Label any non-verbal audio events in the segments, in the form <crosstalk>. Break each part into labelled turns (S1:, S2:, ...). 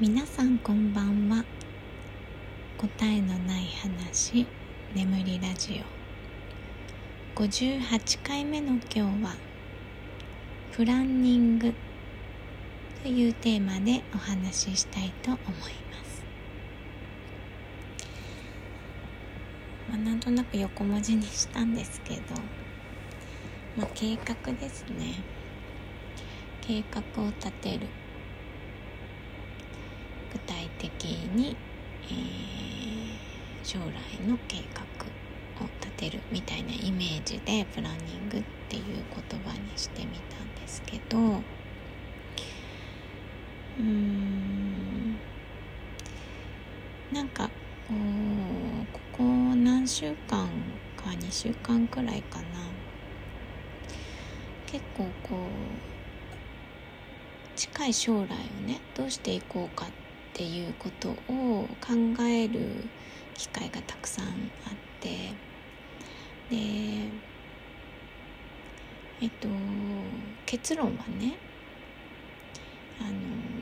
S1: 皆さんこんばんは。答えのない話眠りラジオ。58回目の今日はプランニングというテーマでお話ししたいと思います。まあ、なんとなく横文字にしたんですけどまあ計画ですね。計画を立てる。具体的に、えー、将来の計画を立てるみたいなイメージでプランニングっていう言葉にしてみたんですけどうーんなんかこうここ何週間か2週間くらいかな。結構こう近い将来をねどうしていこうかっっていうことを考える機会がたくさんあって。でえっと結論はねあの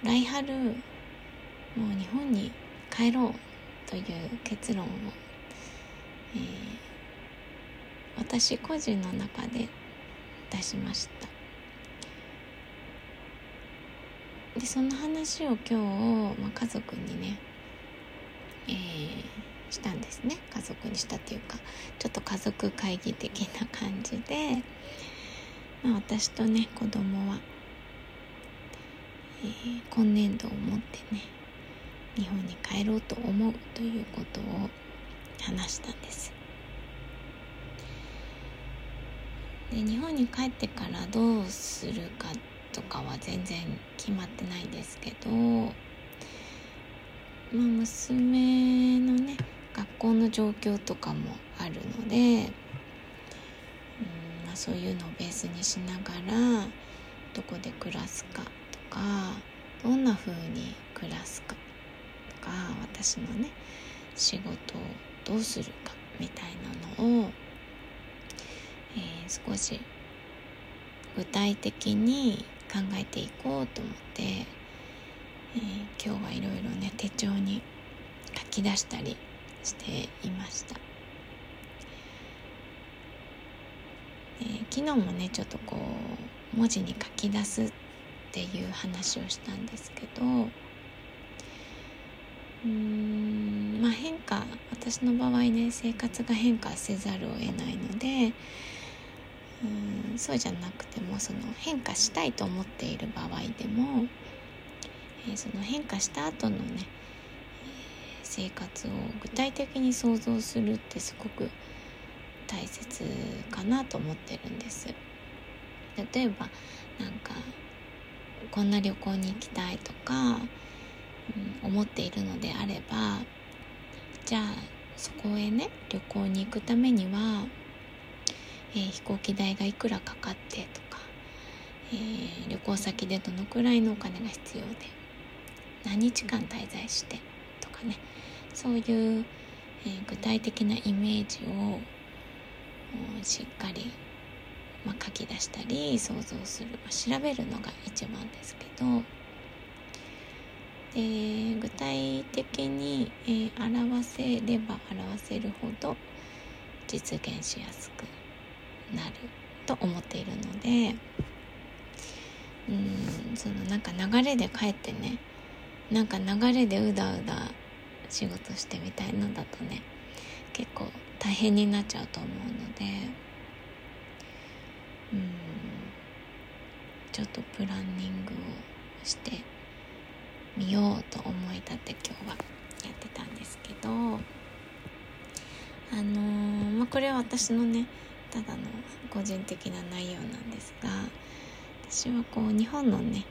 S1: 来春もう日本に帰ろうという結論を、えー、私個人の中で出しました。でその話を今日、まあ、家族にね、えー、したんですね。家族にしたっていうかちょっと家族会議的な感じで、まあ、私とね子供は、えー、今年度をもってね日本に帰ろうと思うということを話したんです。で日本に帰ってからどうするかってとかは全然決まってないんですけど、まあ、娘のね学校の状況とかもあるので、うんまあ、そういうのをベースにしながらどこで暮らすかとかどんな風に暮らすかとか私のね仕事をどうするかみたいなのを、えー、少し具体的に考えていこうと思って、えー、今日はいろいろね手帳に書き出したりしていました、えー、昨日もねちょっとこう文字に書き出すっていう話をしたんですけどうんまあ変化私の場合ね生活が変化せざるを得ないのでうんそうじゃなくてもその変化したいと思っている場合でも、えー、その変化した後のね、えー、生活を具体的に想像するってすごく大切かなと思ってるんです。例えばなんかこんな旅行に行きたいとか、うん、思っているのであればじゃあそこへね旅行に行くためにはえー、飛行機代がいくらかかってとか、えー、旅行先でどのくらいのお金が必要で何日間滞在してとかねそういう、えー、具体的なイメージをしっかり、まあ、書き出したり想像する、まあ、調べるのが一番ですけどで具体的に、えー、表せれば表せるほど実現しやすくなると思っているのでうんそのなんか流れで帰ってねなんか流れでうだうだ仕事してみたいのだとね結構大変になっちゃうと思うのでうんちょっとプランニングをしてみようと思い立って今日はやってたんですけどあのー、まあ、これは私のねただの個人的な内容なんですが私はこう日本のね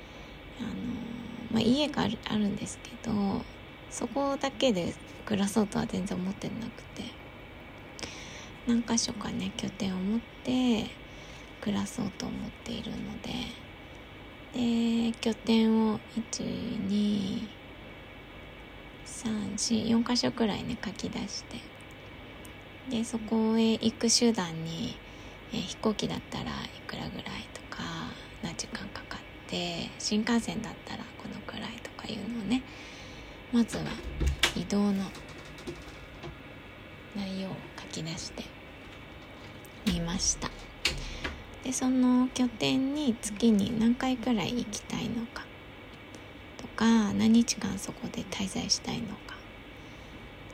S1: あの、まあ、家があるあるんですけどそこだけで暮らそうとは全然思ってなくて何箇所かね拠点を持って暮らそうと思っているのでで拠点を12344箇所くらいね書き出してでそこへ行く手段に、え、飛行機だったらいくらぐらいとか何時間かかって新幹線だったらこのくらいとかいうのをねまずは移動の内容を書き出してみました。でその拠点に月に何回くらい行きたいのかとか何日間そこで滞在したいのか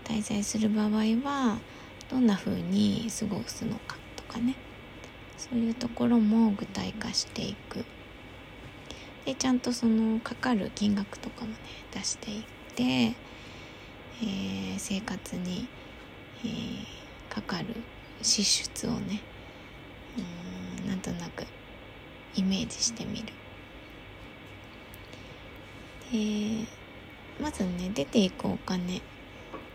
S1: 滞在する場合はどんな風に過ごすのかとかね。そういうところも具体化していく。でちゃんとそのかかる金額とかもね出していって、えー、生活に、えー、かかる支出をねうんなんとなくイメージしてみる。でまずね出ていくお金。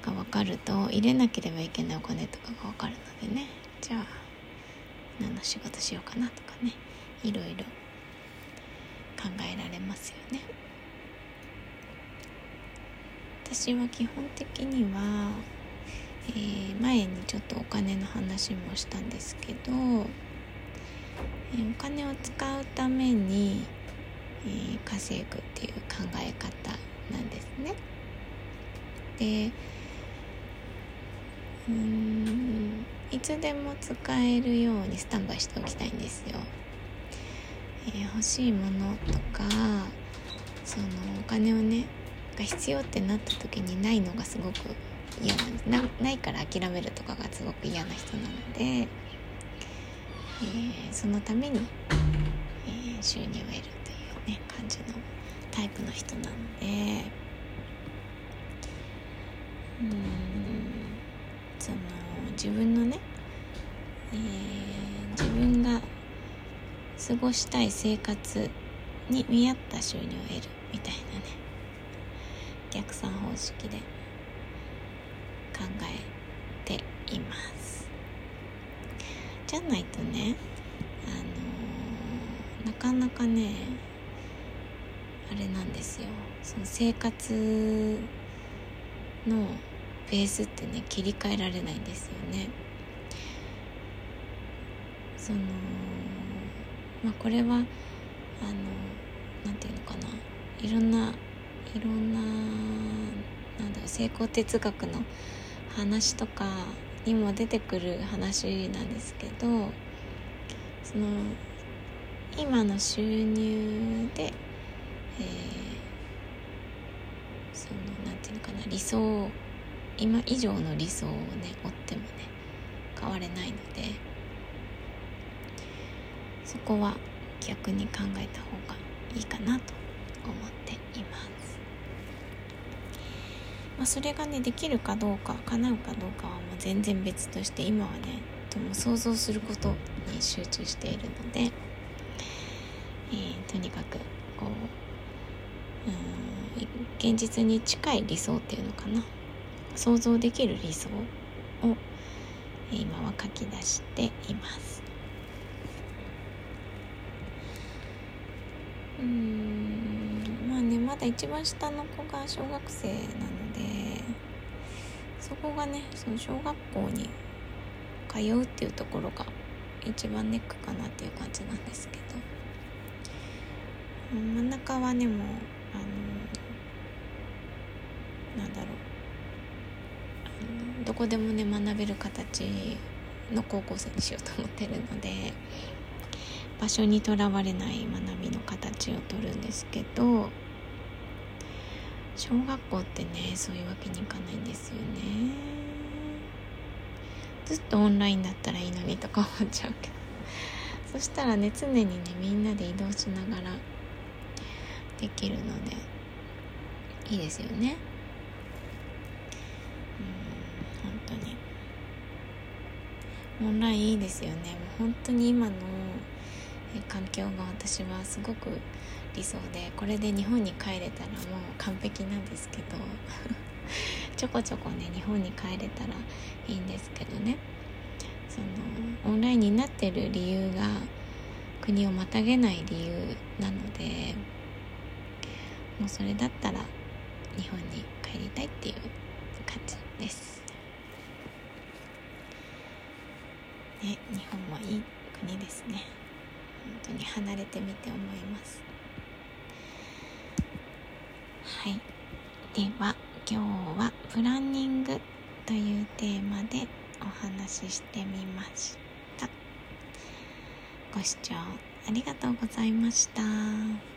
S1: が分かると入れなければいけないお金とかが分かるのでね。じゃあ何の仕事しようかなとかね。いろいろ考えられますよね。私は基本的には、えー、前にちょっとお金の話もしたんですけど、えー、お金を使うために、えー、稼ぐっていう考え方なんですね。でうん。いつでも使えるようにスタンバイしておきたいんですよ。えー、欲しいものとかそのお金をねが必要ってなった時にないのがすごく嫌なんです。なないから諦めるとかがすごく嫌な人なので、えー、そのために、えー、収入を得るというね感じのタイプの人なので。うん。自分のね、えー、自分が過ごしたい生活に見合った収入を得るみたいなね逆算方式で考えています。じゃないとねあのー、なかなかねあれなんですよ。その生活のベースってね切り替えられないんですよね。そのまあ、これはあの何て言うのかな。いろんないろんななんだろう成功哲学の話とかにも出てくる話なんですけどその今の収入で、えー、そのなんていうのかな理想を今以上の理想をね追ってもね変われないので。そこは逆に考えた方がいいかなと思っています。まあ、それがねできるかどうか叶うかどうかはもう全然別として今はねとも想像することに集中しているので、えー、とにかくこううん現実に近い理想っていうのかな想像できる理想を今は書き出しています。うんまあねまだ一番下の子が小学生なのでそこがねその小学校に通うっていうところが一番ネックかなっていう感じなんですけど真ん中はねもうあのなんだろうあのどこでもね学べる形の高校生にしようと思ってるので場所にとらわれない学びの形をとるんですけど小学校ってねそういうわけにいかないんですよね。ずっとオンラインだったらいいのにとか思っちゃうけど。そしたらね常にねみんなで移動しながらできるのでいいですよね。オンラインいいですよね。もう本当に今の環境が私はすごく理想でこれで日本に帰れたらもう完璧なんですけど <laughs> ちょこちょこね日本に帰れたらいいんですけどね。そのオンラインになってる理由が国をまたげない理由なのでもうそれだったら日本に帰りたいっていう感じです。ね日本もいい国ですね。本当に離れてみて思います。はい。では今日はプランニングというテーマでお話ししてみました。ご視聴ありがとうございました。